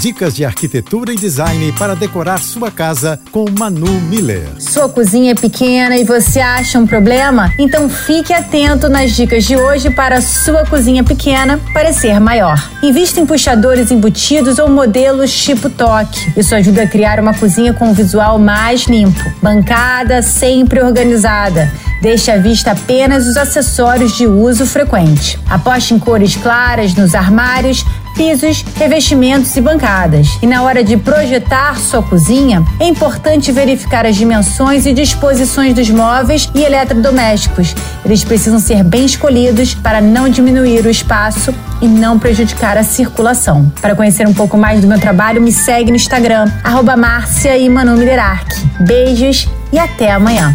Dicas de arquitetura e design para decorar sua casa com Manu Miller. Sua cozinha é pequena e você acha um problema? Então fique atento nas dicas de hoje para sua cozinha pequena parecer maior. Invista em puxadores embutidos ou modelos tipo toque. Isso ajuda a criar uma cozinha com um visual mais limpo. Bancada sempre organizada. Deixe à vista apenas os acessórios de uso frequente. Aposte em cores claras nos armários pisos, revestimentos e bancadas. E na hora de projetar sua cozinha, é importante verificar as dimensões e disposições dos móveis e eletrodomésticos. Eles precisam ser bem escolhidos para não diminuir o espaço e não prejudicar a circulação. Para conhecer um pouco mais do meu trabalho, me segue no Instagram, arroba Beijos e até amanhã.